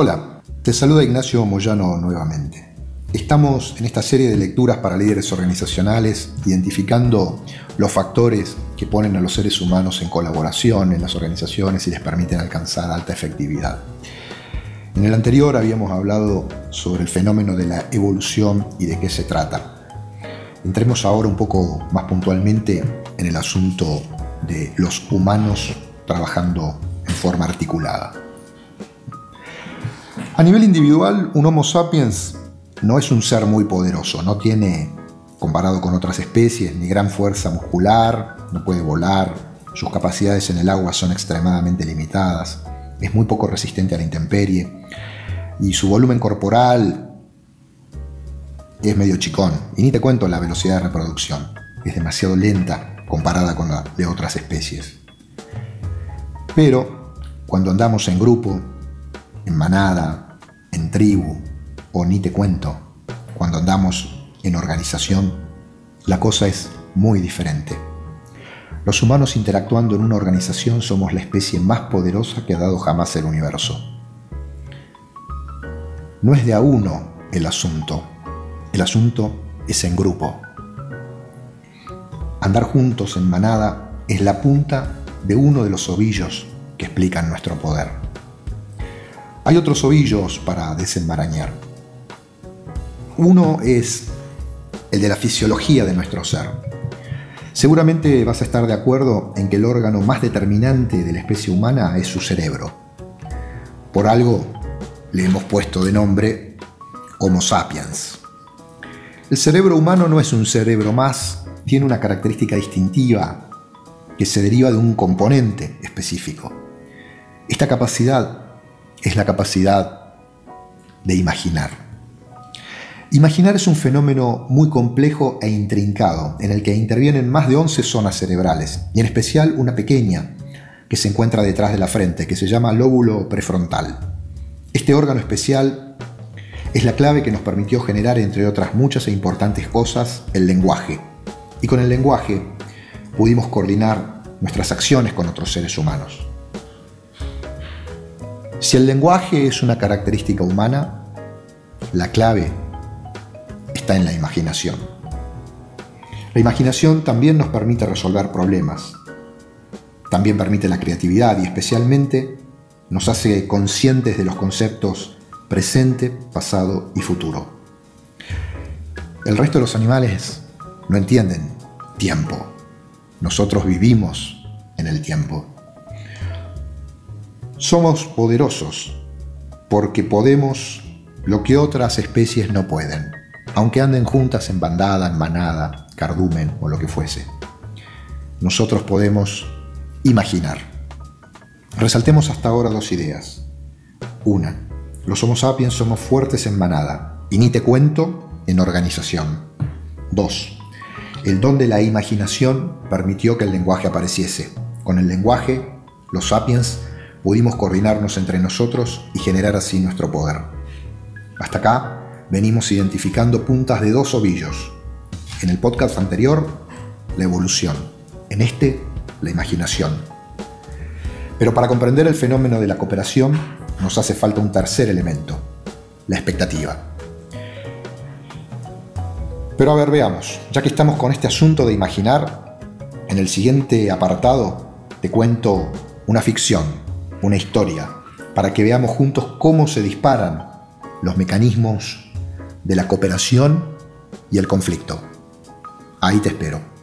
Hola, te saluda Ignacio Moyano nuevamente. Estamos en esta serie de lecturas para líderes organizacionales identificando los factores que ponen a los seres humanos en colaboración en las organizaciones y les permiten alcanzar alta efectividad. En el anterior habíamos hablado sobre el fenómeno de la evolución y de qué se trata. Entremos ahora un poco más puntualmente en el asunto de los humanos trabajando en forma articulada. A nivel individual, un Homo sapiens no es un ser muy poderoso, no tiene, comparado con otras especies, ni gran fuerza muscular, no puede volar, sus capacidades en el agua son extremadamente limitadas, es muy poco resistente a la intemperie y su volumen corporal es medio chicón. Y ni te cuento la velocidad de reproducción, es demasiado lenta comparada con la de otras especies. Pero cuando andamos en grupo, en manada, tribu o ni te cuento, cuando andamos en organización, la cosa es muy diferente. Los humanos interactuando en una organización somos la especie más poderosa que ha dado jamás el universo. No es de a uno el asunto, el asunto es en grupo. Andar juntos en manada es la punta de uno de los ovillos que explican nuestro poder. Hay otros ovillos para desenmarañar. Uno es el de la fisiología de nuestro ser. Seguramente vas a estar de acuerdo en que el órgano más determinante de la especie humana es su cerebro. Por algo le hemos puesto de nombre Homo sapiens. El cerebro humano no es un cerebro más, tiene una característica distintiva que se deriva de un componente específico. Esta capacidad es la capacidad de imaginar. Imaginar es un fenómeno muy complejo e intrincado, en el que intervienen más de 11 zonas cerebrales, y en especial una pequeña que se encuentra detrás de la frente, que se llama lóbulo prefrontal. Este órgano especial es la clave que nos permitió generar, entre otras muchas e importantes cosas, el lenguaje. Y con el lenguaje pudimos coordinar nuestras acciones con otros seres humanos. Si el lenguaje es una característica humana, la clave está en la imaginación. La imaginación también nos permite resolver problemas, también permite la creatividad y especialmente nos hace conscientes de los conceptos presente, pasado y futuro. El resto de los animales no entienden tiempo. Nosotros vivimos en el tiempo. Somos poderosos porque podemos lo que otras especies no pueden, aunque anden juntas en bandada, en manada, cardumen o lo que fuese. Nosotros podemos imaginar. Resaltemos hasta ahora dos ideas. Una, los Homo sapiens somos fuertes en manada, y ni te cuento en organización. Dos, el don de la imaginación permitió que el lenguaje apareciese. Con el lenguaje, los sapiens pudimos coordinarnos entre nosotros y generar así nuestro poder. Hasta acá venimos identificando puntas de dos ovillos. En el podcast anterior, la evolución. En este, la imaginación. Pero para comprender el fenómeno de la cooperación nos hace falta un tercer elemento, la expectativa. Pero a ver, veamos, ya que estamos con este asunto de imaginar, en el siguiente apartado te cuento una ficción una historia, para que veamos juntos cómo se disparan los mecanismos de la cooperación y el conflicto. Ahí te espero.